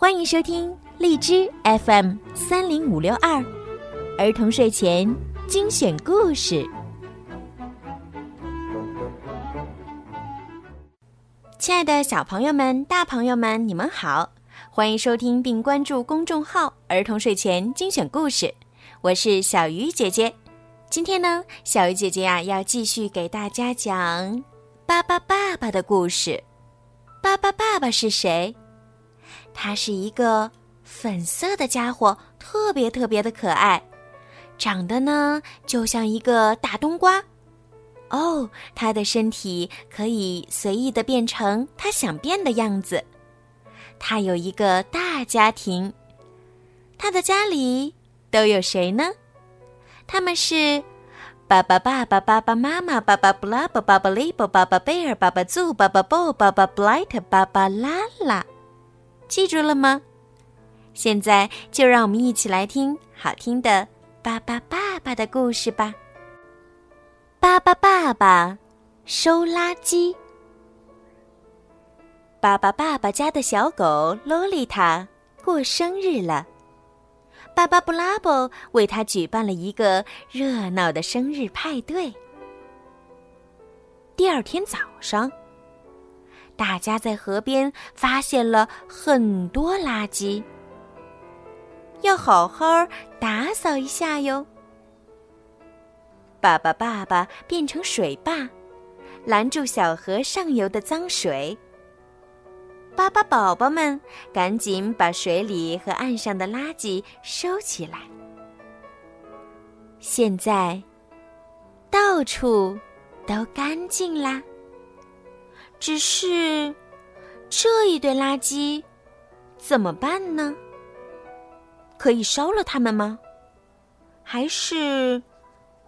欢迎收听荔枝 FM 三零五六二儿童睡前精选故事。亲爱的小朋友们、大朋友们，你们好！欢迎收听并关注公众号“儿童睡前精选故事”，我是小鱼姐姐。今天呢，小鱼姐姐呀要继续给大家讲巴巴爸爸的故事。巴巴爸爸是谁？他是一个粉色的家伙，特别特别的可爱，长得呢就像一个大冬瓜。哦，他的身体可以随意的变成他想变的样子。他有一个大家庭，他的家里都有谁呢？他们是爸爸、爸爸、爸爸妈妈、爸爸布拉巴、爸爸利伯、爸爸贝尔、爸爸祖、爸爸布、爸爸布莱特、爸爸拉拉。记住了吗？现在就让我们一起来听好听的《巴巴爸爸》的故事吧。巴巴爸爸收垃圾。巴巴爸爸家的小狗洛丽塔过生日了，巴巴布拉伯为他举办了一个热闹的生日派对。第二天早上。大家在河边发现了很多垃圾，要好好打扫一下哟。爸爸爸爸变成水坝，拦住小河上游的脏水。巴巴宝宝们赶紧把水里和岸上的垃圾收起来。现在，到处都干净啦。只是，这一堆垃圾怎么办呢？可以烧了它们吗？还是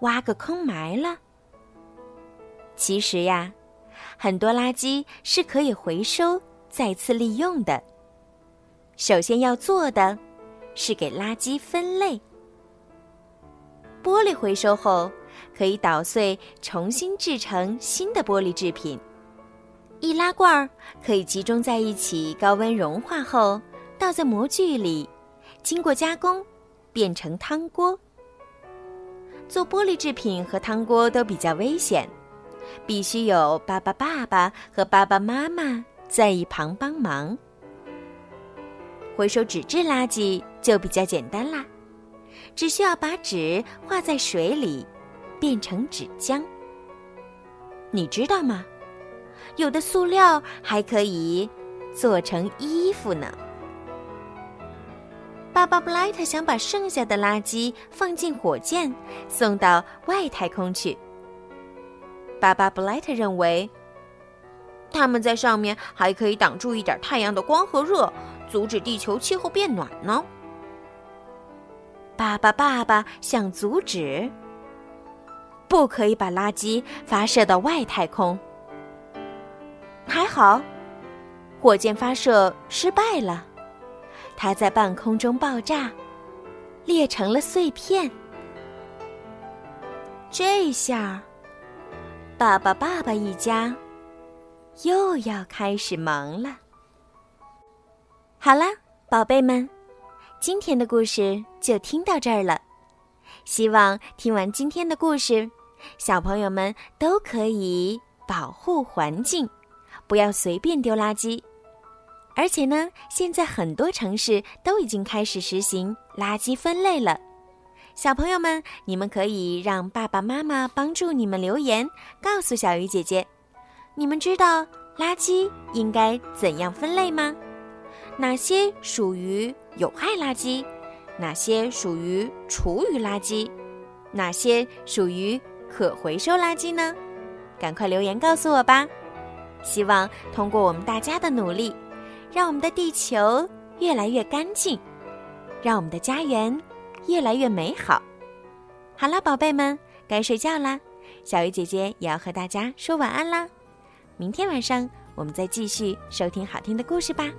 挖个坑埋了？其实呀，很多垃圾是可以回收、再次利用的。首先要做的是给垃圾分类。玻璃回收后可以捣碎，重新制成新的玻璃制品。易拉罐儿可以集中在一起，高温融化后倒在模具里，经过加工变成汤锅。做玻璃制品和汤锅都比较危险，必须有爸爸、爸爸和爸爸妈妈在一旁帮忙。回收纸质垃圾就比较简单啦，只需要把纸化在水里，变成纸浆。你知道吗？有的塑料还可以做成衣服呢。爸爸布莱特想把剩下的垃圾放进火箭，送到外太空去。爸爸布莱特认为，他们在上面还可以挡住一点太阳的光和热，阻止地球气候变暖呢。爸爸爸爸想阻止，不可以把垃圾发射到外太空。还好，火箭发射失败了，它在半空中爆炸，裂成了碎片。这下，爸爸、爸爸一家又要开始忙了。好啦，宝贝们，今天的故事就听到这儿了。希望听完今天的故事，小朋友们都可以保护环境。不要随便丢垃圾，而且呢，现在很多城市都已经开始实行垃圾分类了。小朋友们，你们可以让爸爸妈妈帮助你们留言，告诉小鱼姐姐，你们知道垃圾应该怎样分类吗？哪些属于有害垃圾？哪些属于厨余垃圾？哪些属于可回收垃圾呢？赶快留言告诉我吧。希望通过我们大家的努力，让我们的地球越来越干净，让我们的家园越来越美好。好了，宝贝们，该睡觉啦。小鱼姐姐也要和大家说晚安啦。明天晚上我们再继续收听好听的故事吧。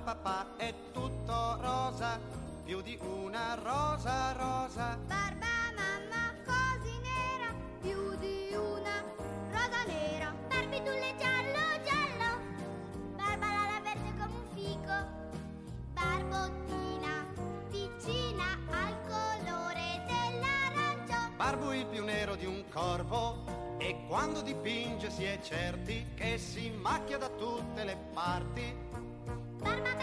Papà è tutto rosa, più di una rosa rosa. Barba mamma così nera, più di una rosa nera. Barbie tu le giallo giallo, Barbara la verde come un fico. Barbottina vicina al colore dell'arancio. Barbu il più nero di un corvo e quando dipinge si è certi che si macchia da tutte le parti. Bye-bye.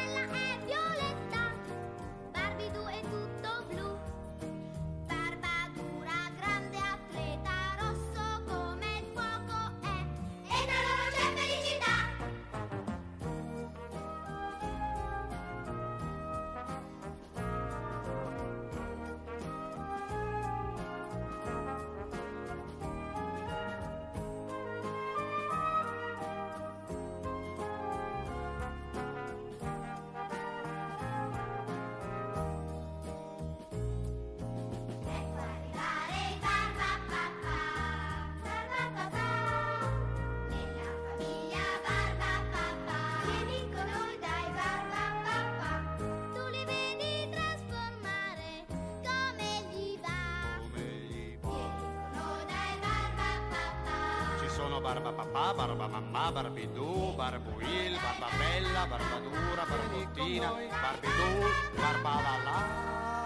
Barba papà, barba mamma, barbidù, barbuil, barba bella, barba dura, barbottina, barbidù, barba la.